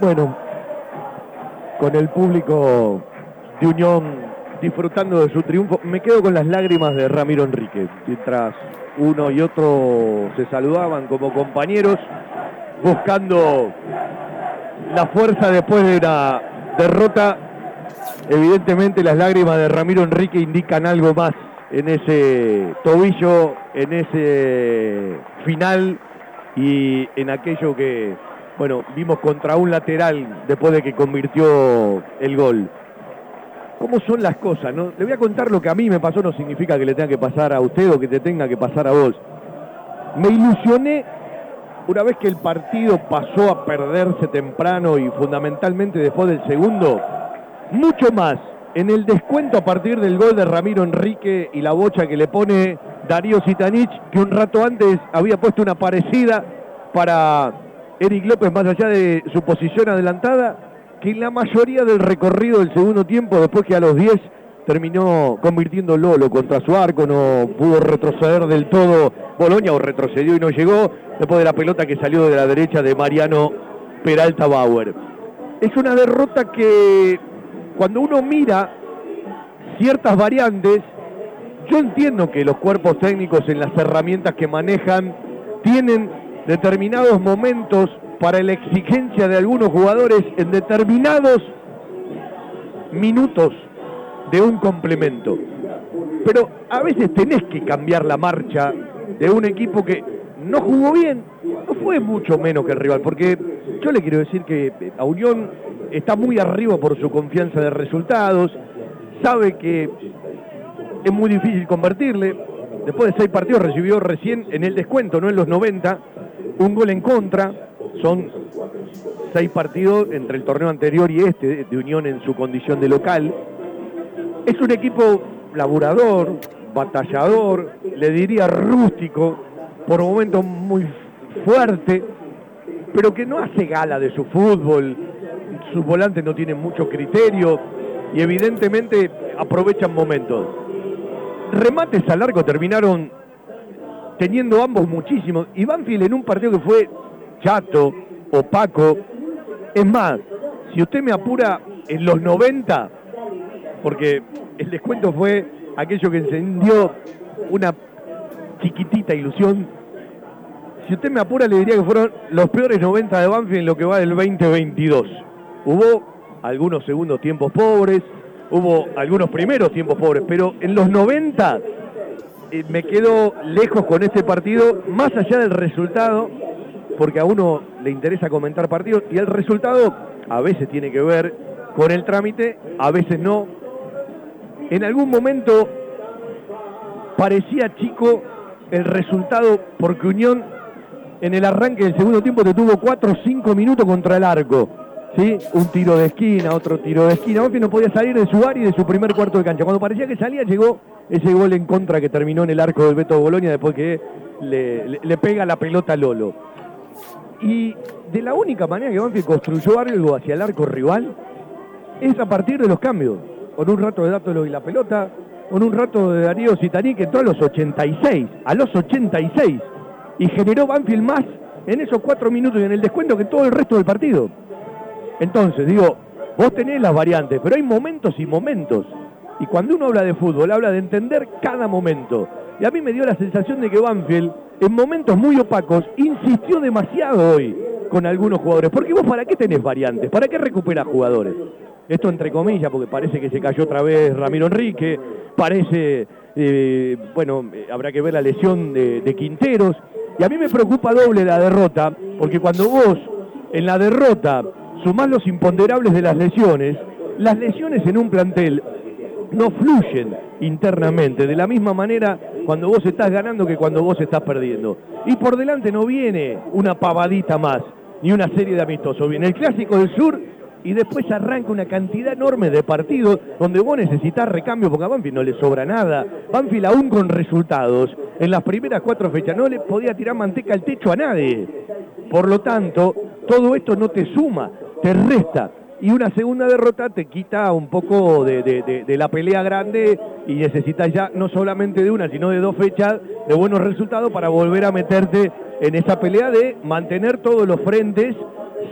Bueno, con el público de Unión disfrutando de su triunfo, me quedo con las lágrimas de Ramiro Enrique, mientras uno y otro se saludaban como compañeros, buscando la fuerza después de una derrota. Evidentemente las lágrimas de Ramiro Enrique indican algo más en ese tobillo, en ese final y en aquello que, bueno, vimos contra un lateral después de que convirtió el gol. ¿Cómo son las cosas? No? Le voy a contar lo que a mí me pasó, no significa que le tenga que pasar a usted o que te tenga que pasar a vos. Me ilusioné una vez que el partido pasó a perderse temprano y fundamentalmente después del segundo, mucho más en el descuento a partir del gol de Ramiro Enrique y la bocha que le pone Darío Sitanich, que un rato antes había puesto una parecida para Eric López más allá de su posición adelantada, que en la mayoría del recorrido del segundo tiempo, después que a los 10 terminó convirtiendo Lolo contra su arco, no pudo retroceder del todo Boloña o retrocedió y no llegó, después de la pelota que salió de la derecha de Mariano Peralta Bauer. Es una derrota que cuando uno mira ciertas variantes, yo entiendo que los cuerpos técnicos en las herramientas que manejan tienen determinados momentos para la exigencia de algunos jugadores en determinados minutos de un complemento. Pero a veces tenés que cambiar la marcha de un equipo que no jugó bien, no fue mucho menos que el rival, porque yo le quiero decir que a Unión está muy arriba por su confianza de resultados, sabe que es muy difícil convertirle. Después de seis partidos recibió recién en el descuento, no en los 90, un gol en contra. Son seis partidos entre el torneo anterior y este de Unión en su condición de local. Es un equipo laburador, batallador, le diría rústico, por momentos muy fuerte, pero que no hace gala de su fútbol, sus volantes no tienen mucho criterio y evidentemente aprovechan momentos. Remates a largo terminaron teniendo ambos muchísimos. Y Banfield en un partido que fue chato, opaco. Es más, si usted me apura en los 90, porque el descuento fue aquello que encendió una chiquitita ilusión. Si usted me apura, le diría que fueron los peores 90 de Banfield en lo que va del 2022. Hubo algunos segundos tiempos pobres, hubo algunos primeros tiempos pobres, pero en los 90 eh, me quedo lejos con este partido, más allá del resultado, porque a uno le interesa comentar partidos, y el resultado a veces tiene que ver con el trámite, a veces no. En algún momento parecía chico el resultado porque Unión en el arranque del segundo tiempo te tuvo 4 o 5 minutos contra el arco. ¿sí? Un tiro de esquina, otro tiro de esquina. Banfield no podía salir de su área y de su primer cuarto de cancha. Cuando parecía que salía, llegó ese gol en contra que terminó en el arco del Beto Bolonia después que le, pega la pelota a Lolo. Y de la única manera que Banfield construyó algo hacia el arco rival es a partir de los cambios. Con un rato de Dátolo y la pelota, con un rato de Darío Citaní que entró a los 86, a los 86, y generó Banfield más en esos cuatro minutos y en el descuento que todo el resto del partido. Entonces, digo, vos tenés las variantes, pero hay momentos y momentos. Y cuando uno habla de fútbol, habla de entender cada momento. Y a mí me dio la sensación de que Banfield, en momentos muy opacos, insistió demasiado hoy con algunos jugadores. Porque vos, ¿para qué tenés variantes? ¿Para qué recuperás jugadores? Esto entre comillas, porque parece que se cayó otra vez Ramiro Enrique, parece, eh, bueno, eh, habrá que ver la lesión de, de Quinteros. Y a mí me preocupa doble la derrota, porque cuando vos en la derrota sumás los imponderables de las lesiones, las lesiones en un plantel no fluyen internamente de la misma manera cuando vos estás ganando que cuando vos estás perdiendo. Y por delante no viene una pavadita más, ni una serie de amistosos. Viene el Clásico del Sur y después arranca una cantidad enorme de partidos donde vos necesitas recambio porque a Banfield no le sobra nada. Banfield aún con resultados en las primeras cuatro fechas no le podía tirar manteca al techo a nadie. Por lo tanto, todo esto no te suma te resta. Y una segunda derrota te quita un poco de, la pelea grande y necesitas ya no solamente de una, sino de dos fechas de buenos resultados para volver a meterte en esa pelea de mantener todos los frentes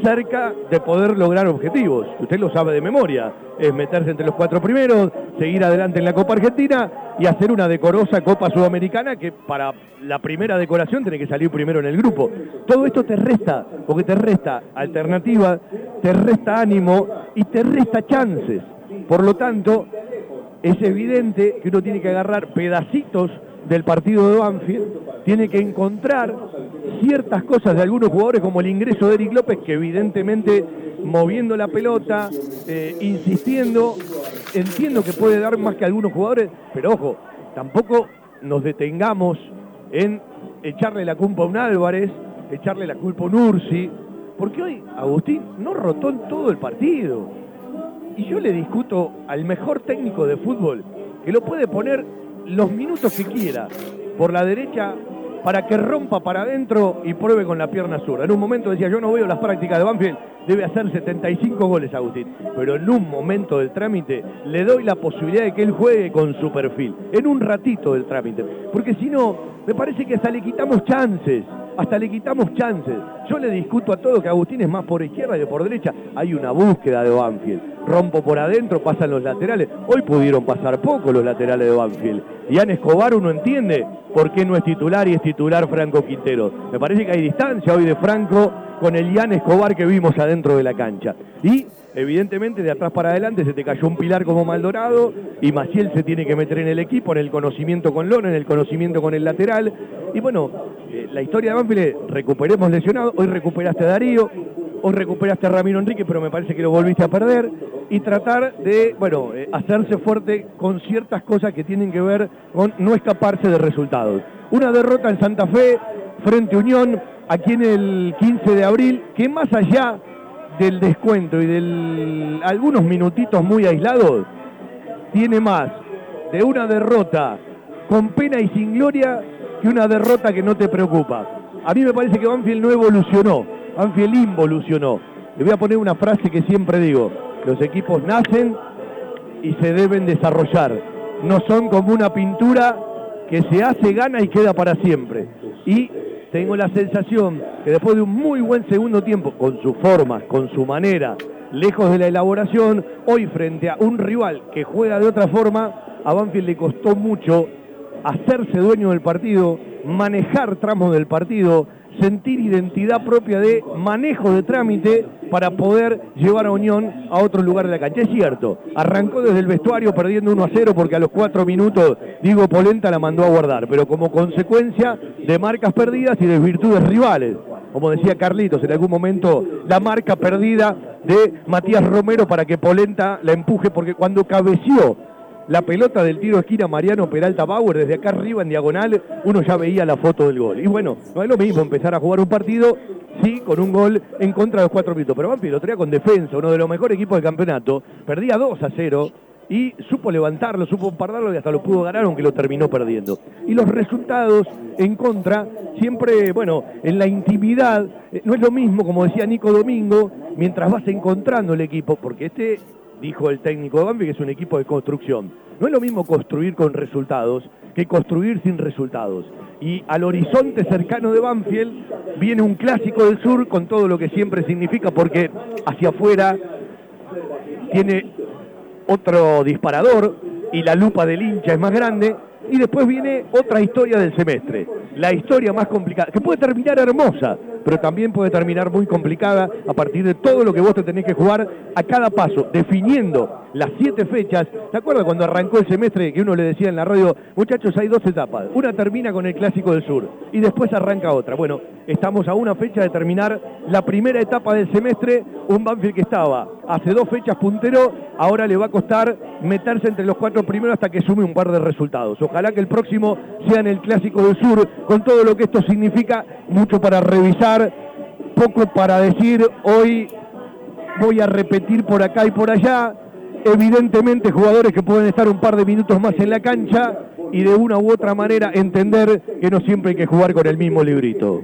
cerca de poder lograr objetivos. Usted lo sabe de memoria. Es meterse entre los cuatro primeros, seguir adelante en la Copa Argentina y hacer una decorosa Copa Sudamericana que para la primera decoración tiene que salir primero en el grupo. Todo esto te resta, porque te resta alternativa, te resta ánimo y te resta chances. Por lo tanto, es evidente que uno tiene que agarrar pedacitos del partido de Banfield, tiene que encontrar ciertas cosas de algunos jugadores como el ingreso de Eric López, que evidentemente moviendo la pelota, eh, insistiendo, entiendo que puede dar más que algunos jugadores, pero ojo, tampoco nos detengamos en echarle la culpa a un Álvarez, echarle la culpa a un Ursi, porque hoy Agustín no rotó en todo el partido. Y yo le discuto al mejor técnico de fútbol que lo puede poner los minutos que quiera por la derecha para que rompa para adentro y pruebe con la pierna sur. En un momento decía, yo no veo las prácticas de Banfield, debe hacer 75 goles Agustín, pero en un momento del trámite le doy la posibilidad de que él juegue con su perfil, en un ratito del trámite, porque si no, me parece que hasta le quitamos chances hasta le quitamos chances. Yo le discuto a todo que Agustín es más por izquierda que por derecha. Hay una búsqueda de Banfield. Rompo por adentro, pasan los laterales. Hoy pudieron pasar poco los laterales de Banfield. Y Escobar uno entiende por qué no es titular y es titular Franco Quintero. Me parece que hay distancia hoy de Franco con el Ian Escobar que vimos adentro de la cancha. Y evidentemente de atrás para adelante se te cayó un pilar como Maldorado y Maciel se tiene que meter en el equipo, en el conocimiento con Lona, en el conocimiento con el lateral. Y bueno, eh, la historia de Banfield, recuperemos lesionado, hoy recuperaste a Darío, hoy recuperaste a Ramiro Enrique, pero me parece que lo volviste a perder, y tratar de, bueno, eh, hacerse fuerte con ciertas cosas que tienen que ver con no escaparse de resultados. Una derrota en Santa Fe frente Unión, aquí en el 15 de abril, que más allá del descuento y de algunos minutitos muy aislados, tiene más de una derrota con pena y sin gloria que una derrota que no te preocupa. A mí me parece que Banfield no evolucionó, Banfield involucionó. Le voy a poner una frase que siempre digo, los equipos nacen y se deben desarrollar. No son como una pintura que se hace, gana y queda para siempre. Y tengo la sensación que después de un muy buen segundo tiempo, con sus formas, con su manera, lejos de la elaboración, hoy frente a un rival que juega de otra forma, a Banfield le costó mucho hacerse dueño del partido, manejar tramos del partido, sentir identidad propia de manejo de trámite para poder llevar a Unión a otro lugar de la cancha. Es cierto, arrancó desde el vestuario perdiendo 1 a 0 porque a los cuatro minutos Diego Polenta la mandó a guardar, pero como consecuencia de marcas perdidas y de virtudes rivales. Como decía Carlitos, en algún momento la marca perdida de Matías Romero para que Polenta la empuje, porque cuando cabeció la pelota del tiro esquina Mariano Peralta Bauer, desde acá arriba en diagonal, uno ya veía la foto del gol. Y bueno, no es lo mismo empezar a jugar un partido, sí, con un gol en contra de los cuatro minutos. Pero lo traía con defensa, uno de los mejores equipos del campeonato, perdía 2 a 0 y supo levantarlo, supo pararlo y hasta lo pudo ganar, aunque lo terminó perdiendo. Y los resultados en contra, siempre, bueno, en la intimidad, eh, no es lo mismo, como decía Nico Domingo, mientras vas encontrando el equipo, porque este dijo el técnico de Bambi, que es un equipo de construcción. No es lo mismo construir con resultados que construir sin resultados. Y al horizonte cercano de Banfield viene un clásico del sur con todo lo que siempre significa, porque hacia afuera tiene otro disparador y la lupa del hincha es más grande. Y después viene otra historia del semestre, la historia más complicada, que puede terminar hermosa, pero también puede terminar muy complicada a partir de todo lo que vos te tenés que jugar a cada paso, definiendo las siete fechas. ¿Te acuerdas cuando arrancó el semestre que uno le decía en la radio, muchachos, hay dos etapas? Una termina con el Clásico del Sur y después arranca otra. Bueno, estamos a una fecha de terminar la primera etapa del semestre, un Banfield que estaba hace dos fechas puntero, ahora le va a costar meterse entre los cuatro primeros hasta que sume un par de resultados. Ojalá que el próximo sea en el Clásico del Sur, con todo lo que esto significa, mucho para revisar, poco para decir, hoy voy a repetir por acá y por allá, evidentemente jugadores que pueden estar un par de minutos más en la cancha y de una u otra manera entender que no siempre hay que jugar con el mismo librito.